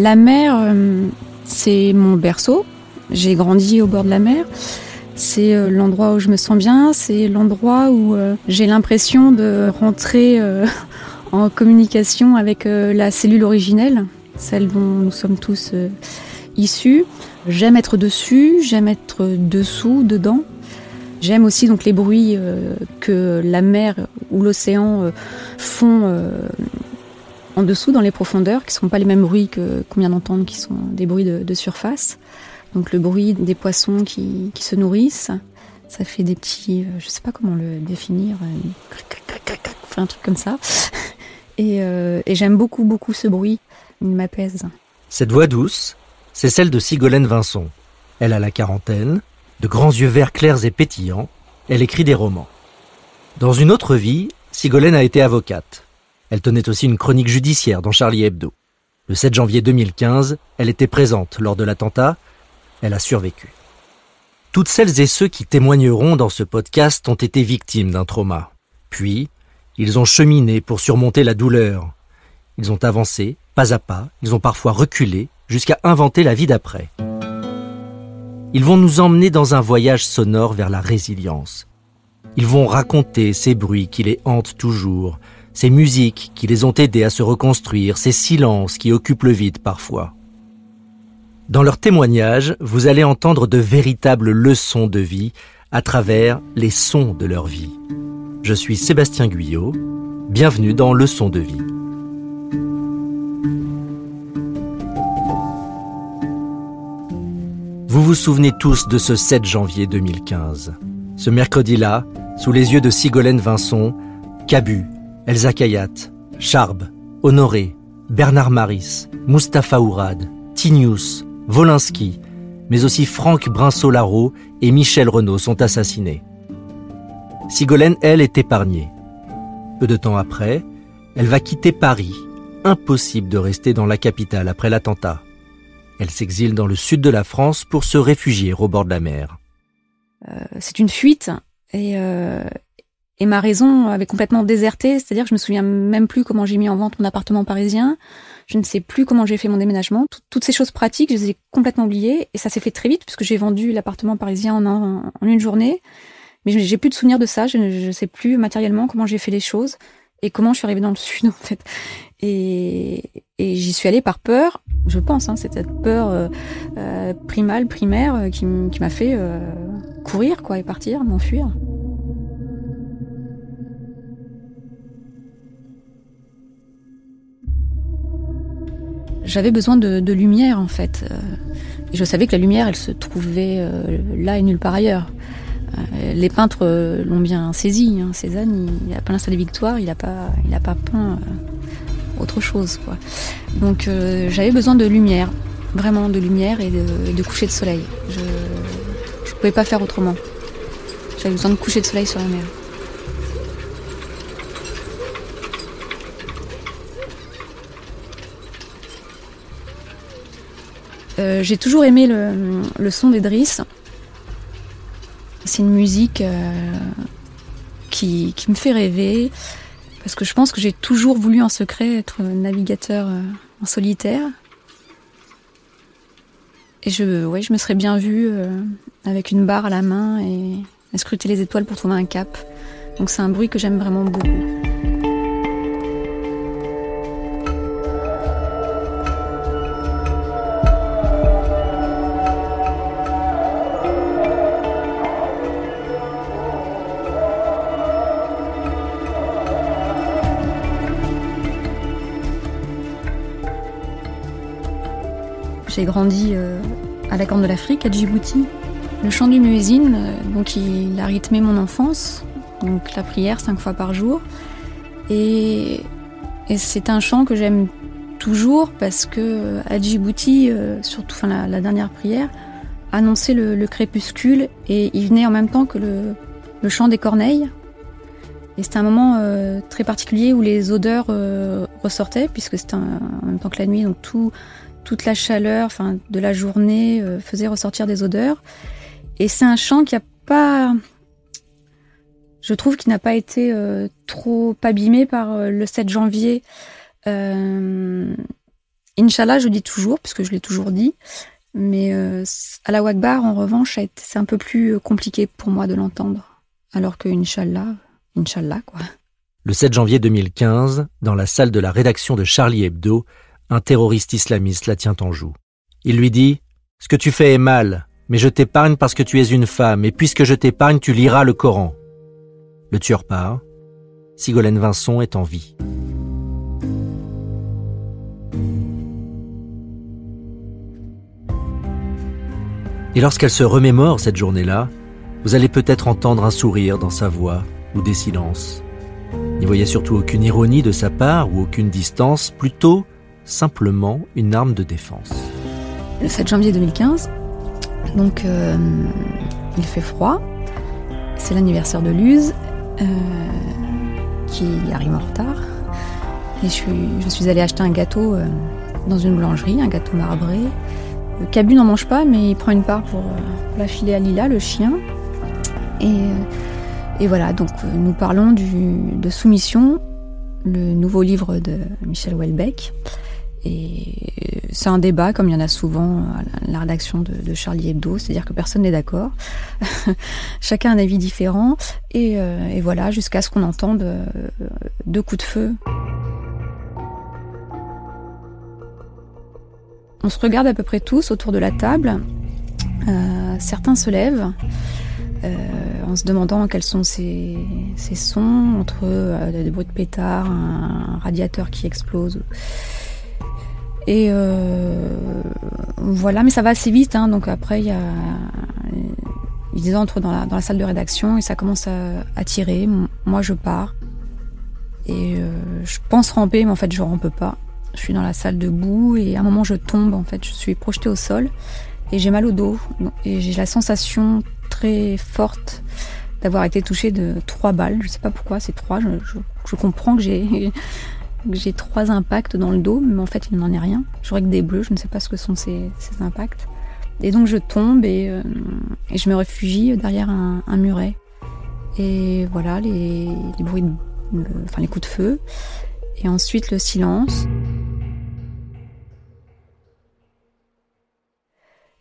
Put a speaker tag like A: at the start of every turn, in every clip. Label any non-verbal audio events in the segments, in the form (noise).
A: La mer, euh, c'est mon berceau. J'ai grandi au bord de la mer. C'est euh, l'endroit où je me sens bien. C'est l'endroit où euh, j'ai l'impression de rentrer (laughs) en communication avec la cellule originelle, celle dont nous sommes tous issus. J'aime être dessus, j'aime être dessous, dedans. J'aime aussi donc les bruits que la mer ou l'océan font en dessous, dans les profondeurs, qui ne sont pas les mêmes bruits que qu'on vient d'entendre, qui sont des bruits de, surface. Donc le bruit des poissons qui, se nourrissent, ça fait des petits, euh, je ne sais pas comment le définir, euh, un truc comme ça. (laughs) Euh, et, j'aime beaucoup, beaucoup ce bruit, il m'apaise.
B: Cette voix douce, c'est celle de Sigolène Vincent. Elle a la quarantaine, de grands yeux verts clairs et pétillants, elle écrit des romans. Dans une autre vie, Sigolène a été avocate. Elle tenait aussi une chronique judiciaire dans Charlie Hebdo. Le 7 janvier 2015, elle était présente lors de l'attentat. Elle a survécu. Toutes celles et ceux qui témoigneront dans ce podcast ont été victimes d'un trauma. Puis, ils ont cheminé pour surmonter la douleur. Ils ont avancé, pas à pas, ils ont parfois reculé, jusqu'à inventer la vie d'après. Ils vont nous emmener dans un voyage sonore vers la résilience. Ils vont raconter ces bruits qui les hantent toujours, ces musiques qui les ont aidés à se reconstruire, ces silences qui occupent le vide parfois. Dans leurs témoignages, vous allez entendre de véritables leçons de vie à travers les sons de leur vie. Je suis Sébastien Guyot, bienvenue dans Leçons de vie. Vous vous souvenez tous de ce 7 janvier 2015. Ce mercredi-là, sous les yeux de Sigolène Vincent, Cabu, Elsa Kayat, Charb, Honoré, Bernard Maris, Mustapha Ourad, Tinius, Wolinski, mais aussi Franck Brinsolaro et Michel Renaud sont assassinés. Sigolène, elle, est épargnée. Peu de temps après, elle va quitter Paris. Impossible de rester dans la capitale après l'attentat. Elle s'exile dans le sud de la France pour se réfugier au bord de la mer.
A: Euh, c'est une fuite et, euh, et ma raison avait complètement déserté, c'est-à-dire que je me souviens même plus comment j'ai mis en vente mon appartement parisien. Je ne sais plus comment j'ai fait mon déménagement. toutes ces choses pratiques, je les ai complètement oubliées. Et ça s'est fait très vite puisque j'ai vendu l'appartement parisien en, en, une journée. Mais j'ai plus de souvenirs de ça. Je ne sais plus matériellement comment j'ai fait les choses et comment je suis arrivée dans le sud (laughs) en fait. Et, et j'y suis allée par peur, je pense. Hein, c'est cette peur euh, euh primale, primaire, euh, qui m'a fait courir quoi et partir, m'enfuir. J'avais besoin de, lumière en fait. Euh, et je savais que la lumière, elle se trouvait euh, là et nulle part ailleurs. Euh, les peintres l'ont bien saisi. Hein. Cézanne, il, a peint la Salle des Victoires, il n'a pas, pas peint autre chose. Quoi. Donc j'avais besoin de lumière, vraiment de lumière et de coucher de soleil. Je ne pouvais pas faire autrement. J'avais besoin de coucher de soleil sur la mer. Euh, j'ai toujours aimé le, son d'Edris. C'est une musique euh, qui, me fait rêver, parce que je pense que j'ai toujours voulu en secret être navigateur euh, en solitaire. Et je, ouais, je me serais bien vue avec une barre à la main et, et scruter les étoiles pour trouver un cap. Donc c'est un bruit que j'aime vraiment beaucoup. J'ai grandi euh, à la Corne de l'Afrique, à Djibouti. Le chant du muezzin, euh, donc il a rythmé mon enfance, donc la prière cinq fois par jour. Et, c'est un chant que j'aime toujours parce que euh, à Djibouti, surtout enfin, la, dernière prière, annonçait le, crépuscule et il venait en même temps que le, chant des corneilles. Et c'était un moment très particulier où les odeurs ressortaient, puisque c'était en même temps que la nuit, donc tout, toute la chaleur enfin, de la journée euh, faisait ressortir des odeurs. Et c'est un chant qui a pas... Je trouve qu'il n'a pas été euh, trop abîmé par euh, le 7 janvier. Inch'Allah, je dis toujours, puisque je l'ai toujours dit. Mais à la Wagbar, en revanche, c'est un peu plus compliqué pour moi de l'entendre. Alors que Inch'Allah, Inch'Allah, quoi.
B: Le 7 janvier 2015, dans la salle de la rédaction de Charlie Hebdo, un terroriste islamiste la tient en joue. Il lui dit Ce que tu fais est mal, mais je t'épargne parce que tu es une femme, et puisque je t'épargne, tu liras le Coran. Le tueur part. Sigolène Vincent est en vie. Et lorsqu'elle se remémore cette journée-là, vous allez peut-être entendre un sourire dans sa voix ou des silences. N'y voyez surtout aucune ironie de sa part ou aucune distance, plutôt simplement une arme de défense.
A: Le 7 janvier 2015, donc euh, il fait froid, c'est l'anniversaire de Luz euh, qui arrive en retard. Et je suis, je allée acheter un gâteau euh, dans une boulangerie, un gâteau marbré. Cabu n'en mange pas, mais il prend une part pour, la filer à Lila, le chien. Et, voilà, donc nous parlons de Soumission, le nouveau livre de Michel Houellebecq. Et c'est un débat, comme il y en a souvent à la rédaction de, Charlie Hebdo, c'est-à-dire que personne n'est d'accord. (laughs) Chacun a un avis différent. Et, euh, voilà, jusqu'à ce qu'on entende euh, deux coups de feu. On se regarde à peu près tous autour de la table. Euh, certains se lèvent. en se demandant quels sont ces, sons entre des bruits de pétard, un radiateur qui explose. Et euh, voilà, mais ça va assez vite. Hein, donc après, ils entrent dans la, salle de rédaction et ça commence à, tirer. Moi, je pars. Et euh, je pense ramper, mais en fait, je rampe pas. Je suis dans la salle debout et à un moment, je tombe. En fait, je suis projetée au sol et j'ai mal au dos. Et j'ai la sensation très forte d'avoir été touchée de trois balles. Je sais pas pourquoi, c'est trois. je comprends que j'ai j'ai trois impacts dans le dos, mais en fait, il n'en est rien. J'aurais que des bleus, je ne sais pas ce que sont ces, impacts. Et donc, je tombe euh, et, je me réfugie derrière un, muret. Et voilà, les, bruits, enfin, les coups de feu. Et ensuite, le silence.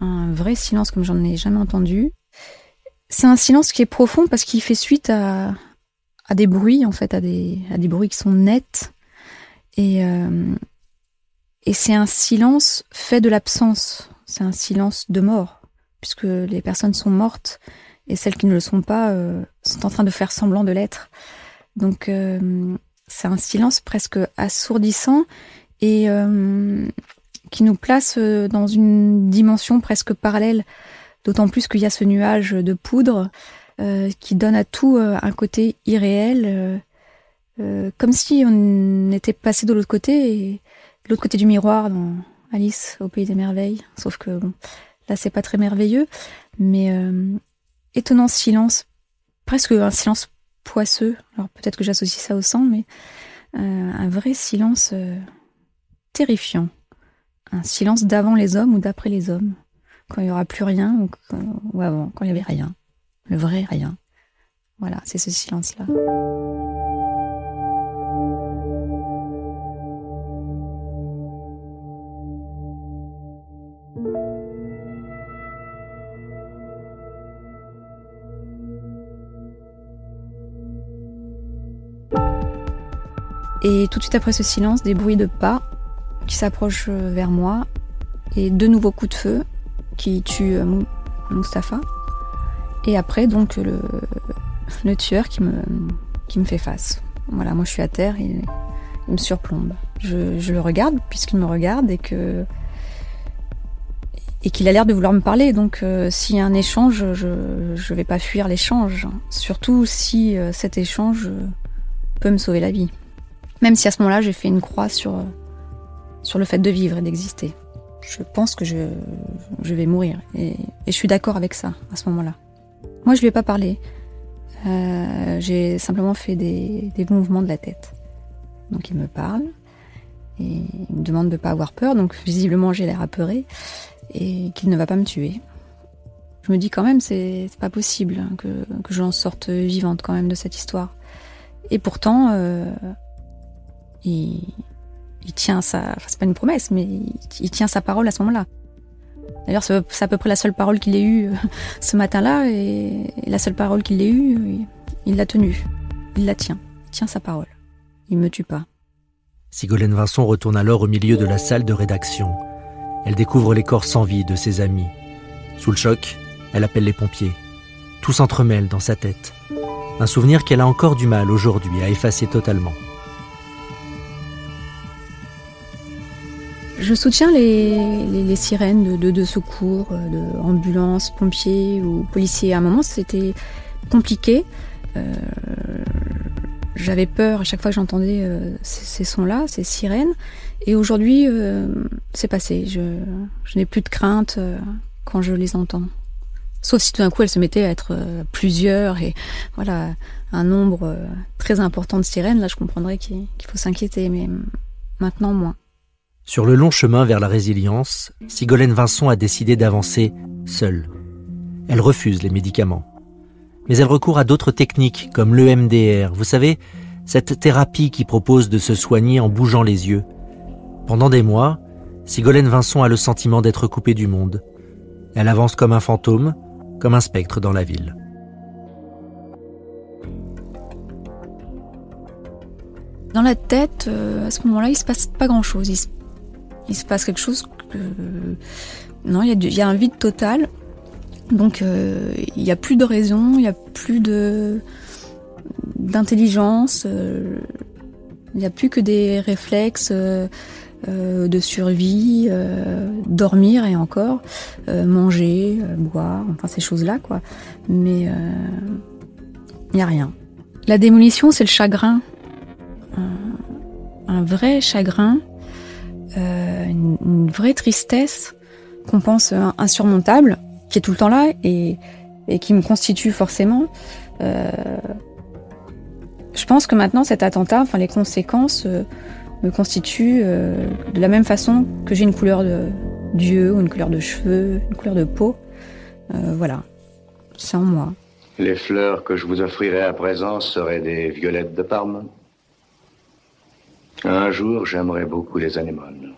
A: Un vrai silence comme j'en ai jamais entendu. C'est un silence qui est profond parce qu'il fait suite à, des bruits, en fait, à à des bruits qui sont nets et, euh, et c'est un silence fait de l'absence. C'est un silence de mort, puisque les personnes sont mortes et celles qui ne le sont pas euh, sont en train de faire semblant de l'être. Donc euh, c'est un silence presque assourdissant et qui nous place dans une dimension presque parallèle, d'autant plus qu'il y a ce nuage de poudre qui donne à tout un côté irréel euh, comme si on était passé de l'autre côté, de l'autre côté du miroir dans Alice au pays des merveilles. Sauf que là, c'est pas très merveilleux, mais euh, étonnant silence, presque un silence poisseux. Alors peut-être que j'associe ça au sang, mais euh, un vrai silence terrifiant. Un silence d'avant les hommes ou d'après les hommes. Quand il n'y aura plus rien ou avant, quand il n'y avait rien. Le vrai rien. Voilà, c'est ce silence-là. Et tout de suite après ce silence, des bruits de pas qui s'approchent euh, vers moi et de nouveaux coups de feu qui tuent euh, Mustapha. Et après, donc, le, le tueur qui me, qui me fait face. Voilà, moi je suis à terre il me surplombe. Je, le regarde puisqu'il me regarde et que et qu'il a l'air de vouloir me parler. Donc euh, s'il y a un échange, je ne vais pas fuir l'échange. Surtout si cet échange peut me sauver la vie. Même si à ce moment-là, j'ai fait une croix sur, sur le fait de vivre et d'exister. Je pense que je, je vais mourir. Et, je suis d'accord avec ça à ce moment-là. Moi, je lui ai pas parlé. Euh, j'ai simplement fait des, des, mouvements de la tête. Donc il me parle et il me demande de ne pas avoir peur. Donc visiblement j'ai l'air apeuré et qu'il ne va pas me tuer. Je me dis quand même, c'est pas possible que, que j'en sorte vivante quand même de cette histoire. Et pourtant, euh, il, il, tient sa. c'est pas une promesse, mais il, tient sa parole à ce moment-là. D'ailleurs, c'est à peu près la seule parole qu'il ait eue euh, ce matin-là, et, la seule parole qu'il ait eue, il l'a tenue. Il la tient. Il tient sa parole. Il me tue pas.
B: Sigolène Vincent retourne alors au milieu de la salle de rédaction. Elle découvre les corps sans vie de ses amis. Sous le choc, elle appelle les pompiers. Tout s'entremêle dans sa tête. Un souvenir qu'elle a encore du mal aujourd'hui à effacer totalement.
A: Je soutiens les, sirènes de, secours, de ambulances, pompiers ou policiers. À un moment, c'était compliqué. Euh, j'avais peur à chaque fois que j'entendais euh, ces, sons-là, ces sirènes. Et aujourd'hui, euh, c'est passé. Je, n'ai plus de crainte quand je les entends. Sauf si tout d'un coup elles se mettaient à être plusieurs et voilà un nombre très important de sirènes. Là, je comprendrais qu'il faut s'inquiéter, mais maintenant moins.
B: Sur le long chemin vers la résilience, Sigolène Vincent a décidé d'avancer seule. Elle refuse les médicaments. Mais elle recourt à d'autres techniques comme l'EMDR, vous savez, cette thérapie qui propose de se soigner en bougeant les yeux. Pendant des mois, Sigolène Vincent a le sentiment d'être coupée du monde. Elle avance comme un fantôme, comme un spectre dans la ville.
A: Dans la tête, euh, à ce moment-là, il se passe pas grand-chose passe quelque chose que... Non, il y, a un vide total. Donc euh, il n'y a plus de raison, il n'y a plus de d'intelligence, euh, il n'y a plus que des réflexes euh, de survie, dormir et encore, manger, boire, enfin ces choses-là quoi. Mais il n'y a rien. La démolition, c'est le chagrin, un vrai chagrin euh, une, vraie tristesse qu'on pense insurmontable, qui est tout le temps là et, qui me constitue forcément. Euh, je pense que maintenant cet attentat, enfin les conséquences euh, me constituent de la même façon que j'ai une couleur d'yeux ou une couleur de cheveux, une couleur de peau. voilà, c'est en moi.
C: Les fleurs que je vous offrirai à présent seraient des violettes de Parme. Un jour, j'aimerais beaucoup les anémones.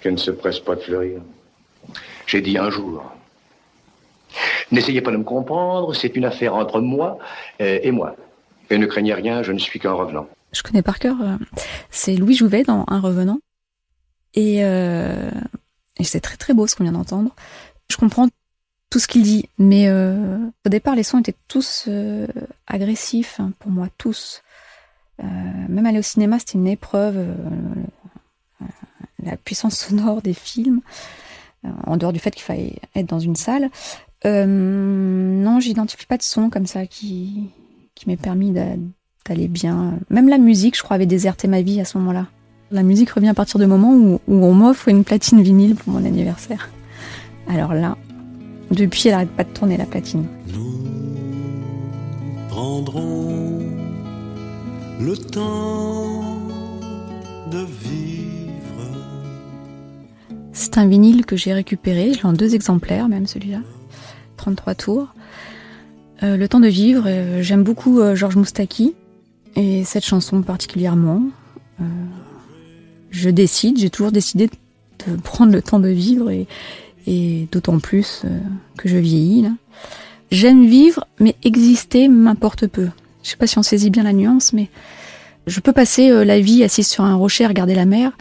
C: Qu'elles ne se pressent pas de fleurir. J'ai dit un jour. N'essayez pas de me comprendre, c'est une affaire entre moi euh, et moi. Et ne craignez rien, je ne suis qu'un revenant.
A: Je connais par cœur, euh, c'est Louis Jouvet dans Un revenant. Et, euh, et c'est très très beau ce qu'on vient d'entendre. Je comprends tout ce qu'il dit, mais au départ les sons étaient tous agressifs hein, pour moi, tous. Euh, même aller au cinéma, c'était une épreuve. Euh, la puissance sonore des films, euh, en dehors du fait qu'il fallait être dans une salle. non, j'identifie pas de son comme ça qui, qui m'ait permis d'aller bien. Même la musique, je crois, avait déserté ma vie à ce moment-là. La musique revient à partir du moment où, où on m'offre une platine vinyle pour mon anniversaire. Alors là, depuis, elle n'arrête pas de tourner la platine. Nous prendrons le temps de vivre. C'est un vinyle que j'ai récupéré, je l'ai en deux exemplaires même celui-là, 33 tours. Euh, le temps de vivre, euh, j'aime beaucoup euh, Georges Moustaki et cette chanson particulièrement. je décide, j'ai toujours décidé de (laughs) prendre le temps de vivre et, d'autant plus que je vieillis. J'aime vivre, mais exister m'importe peu. Je sais pas si on saisit bien la nuance, mais je peux passer euh, la vie assise sur un rocher à regarder la mer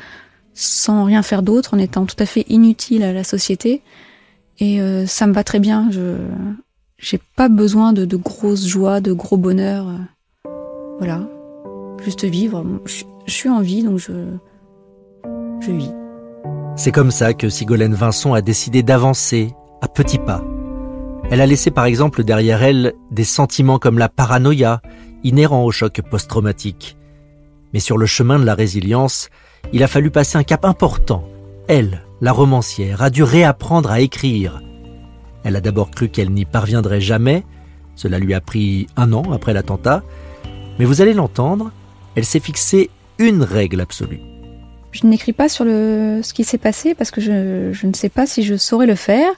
A: sans rien faire d'autre, en étant tout à fait inutile à la société. Et euh, ça me va très bien. Je j'ai pas besoin de, grosses joies, de gros bonheurs. Voilà, juste vivre. Je, je suis en vie, donc je je vis.
B: C'est comme ça que Sigolène Vincent a décidé d'avancer à petits pas elle a laissé par exemple derrière elle des sentiments comme la paranoïa, inhérents au choc post-traumatique. Mais sur le chemin de la résilience, il a fallu passer un cap important. Elle, la romancière, a dû réapprendre à écrire. Elle a d'abord cru qu'elle n'y parviendrait jamais, cela lui a pris un an après l'attentat, mais vous allez l'entendre, elle s'est fixée une règle absolue.
A: Je n'écris pas sur ce qui s'est passé parce que je ne sais pas si je saurais le faire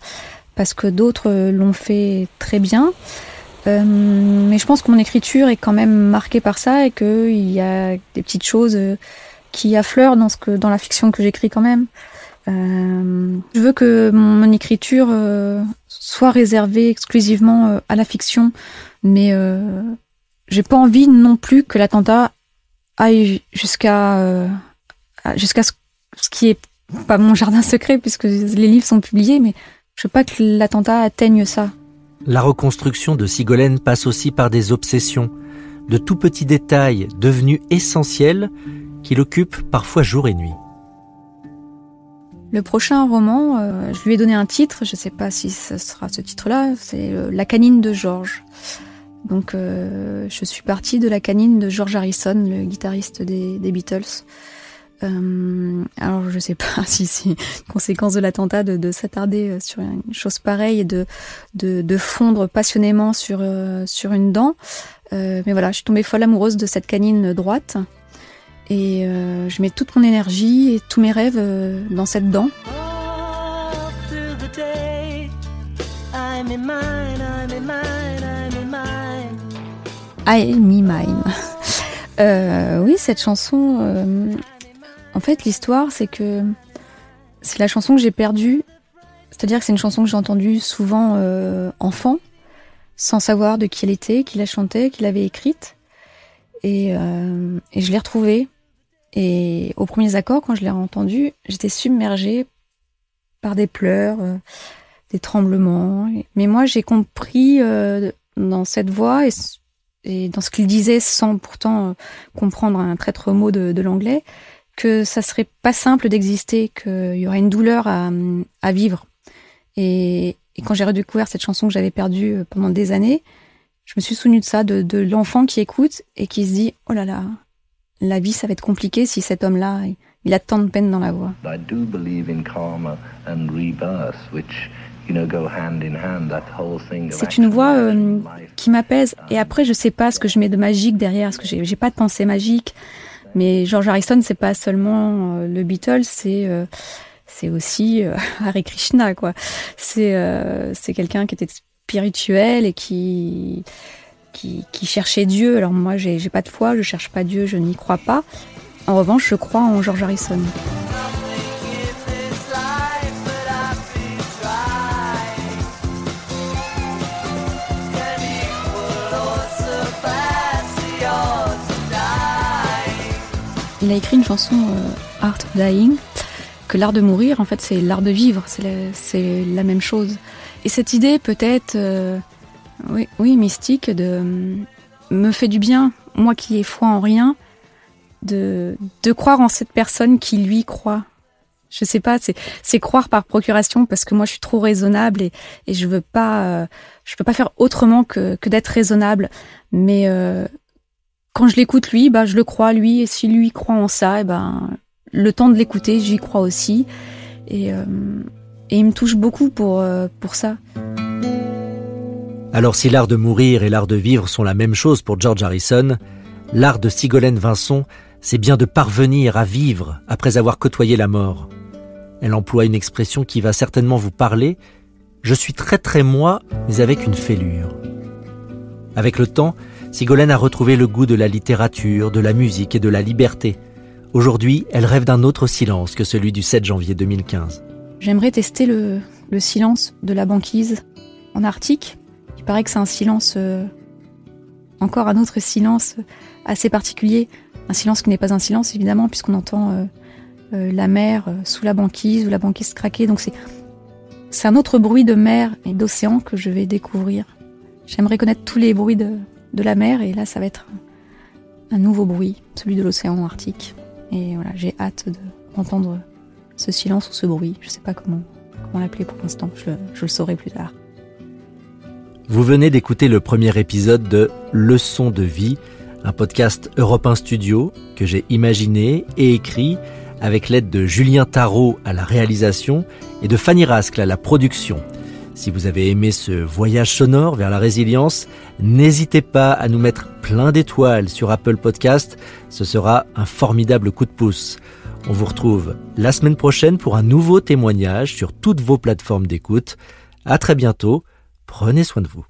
A: parce que d'autres l'ont fait très bien. Euh, mais je pense que mon écriture est quand même marquée par ça et qu'il y a des petites choses euh, qui affleurent dans, la fiction que j'écris quand même. Euh, je veux que mon, écriture soit réservée exclusivement à la fiction, mais j'ai pas envie non plus que l'attentat aille jusqu'à jusqu'à ce, ce, qui est pas mon jardin secret puisque les livres sont publiés, mais je veux pas que l'attentat atteigne ça.
B: La reconstruction de Sigolène passe aussi par des obsessions, de tout petits détails devenus essentiels qui l'occupent parfois jour et nuit.
A: Le prochain roman, euh, je lui ai donné un titre, je ne sais pas si ce sera ce titre-là, c'est euh, La canine de George. Donc euh, je suis partie de la canine de George Harrison, le guitariste des, Beatles. Alors je sais pas (laughs) si c'est une conséquence de l'attentat de, s'attarder sur une chose pareille et de, de, fondre passionnément sur, sur une dent. mais voilà, je suis tombée folle amoureuse de cette canine droite. Et euh, je mets toute mon énergie et tous mes rêves euh, dans cette dent. I me mine. Euh, oui, cette chanson, euh, en fait, l'histoire, c'est que c'est la chanson que j'ai perdue. C'est-à-dire que c'est une chanson que j'ai entendue souvent enfant, sans savoir de qui elle était, qui la chantait, qui l'avait écrite. Et, et je l'ai retrouvée et aux premiers accords, quand je l'ai entendu, j'étais submergée par des pleurs, euh, des tremblements. Mais moi, j'ai compris euh, dans cette voix et, dans ce qu'il disait, sans pourtant euh, comprendre un traître mot de, l'anglais, que ça serait pas simple d'exister, qu'il y aurait une douleur à, vivre. Et, quand j'ai redécouvert cette chanson que j'avais perdue pendant des années, je me suis souvenue de ça, de, de l'enfant qui écoute et qui se dit, oh là là, la vie, ça va être compliqué si cet homme-là, il a tant de peine dans la voix. C'est une voix euh, qui m'apaise. Et après, je sais pas ce que je mets de magique derrière, parce que j'ai pas de pensée magique. Mais George Harrison, c'est pas seulement euh, le Beatles, c'est euh, c'est aussi (laughs) Hare Krishna, quoi. C'est c'est quelqu'un qui était spirituel et qui qui, cherchait Dieu. Alors moi, j'ai pas de foi, je cherche pas Dieu, je n'y crois pas. En revanche, je crois en George Harrison. Il a écrit une chanson euh, Art of Dying, que l'art de mourir, en fait, c'est l'art de vivre, c'est la, même chose. Et cette idée peut-être euh, oui, oui, mystique, de me fait du bien, moi qui ai foi en rien, de, de croire en cette personne qui lui croit. Je sais pas, c'est croire par procuration parce que moi je suis trop raisonnable et, et je veux pas, euh, je peux pas faire autrement que, que d'être raisonnable. Mais euh, quand je l'écoute lui, bah je le crois lui et si lui croit en ça, et eh ben le temps de l'écouter, j'y crois aussi et, euh, il me touche beaucoup pour pour ça.
B: Alors si l'art de mourir et l'art de vivre sont la même chose pour George Harrison, l'art de Sigolène Vincent, c'est bien de parvenir à vivre après avoir côtoyé la mort. Elle emploie une expression qui va certainement vous parler. Je suis très très moi, mais avec une fêlure. Avec le temps, Sigolène a retrouvé le goût de la littérature, de la musique et de la liberté. Aujourd'hui, elle rêve d'un autre silence que celui du 7 janvier 2015.
A: J'aimerais tester le, le silence de la banquise en Arctique paraît que c'est un silence, euh, encore un autre silence assez particulier. Un silence qui n'est pas un silence, évidemment, puisqu'on entend euh, euh, la mer sous la banquise ou la banquise craquer. Donc c'est un autre bruit de mer et d'océan que je vais découvrir. J'aimerais connaître tous les bruits de, de la mer et là, ça va être un, nouveau bruit, celui de l'océan Arctique. Et voilà, j'ai hâte d'entendre ce silence ou ce bruit. Je sais pas comment, comment l'appeler pour l'instant. Je, je le saurai plus tard.
B: Vous venez d'écouter le premier épisode de Leçon de vie, un podcast Europe 1 Studio que j'ai imaginé et écrit avec l'aide de Julien Tarot à la réalisation et de Fanny Rascle à la production. Si vous avez aimé ce voyage sonore vers la résilience, n'hésitez pas à nous mettre plein d'étoiles sur Apple Podcast, ce sera un formidable coup de pouce. On vous retrouve la semaine prochaine pour un nouveau témoignage sur toutes vos plateformes d'écoute. À très bientôt. Prenez soin de vous.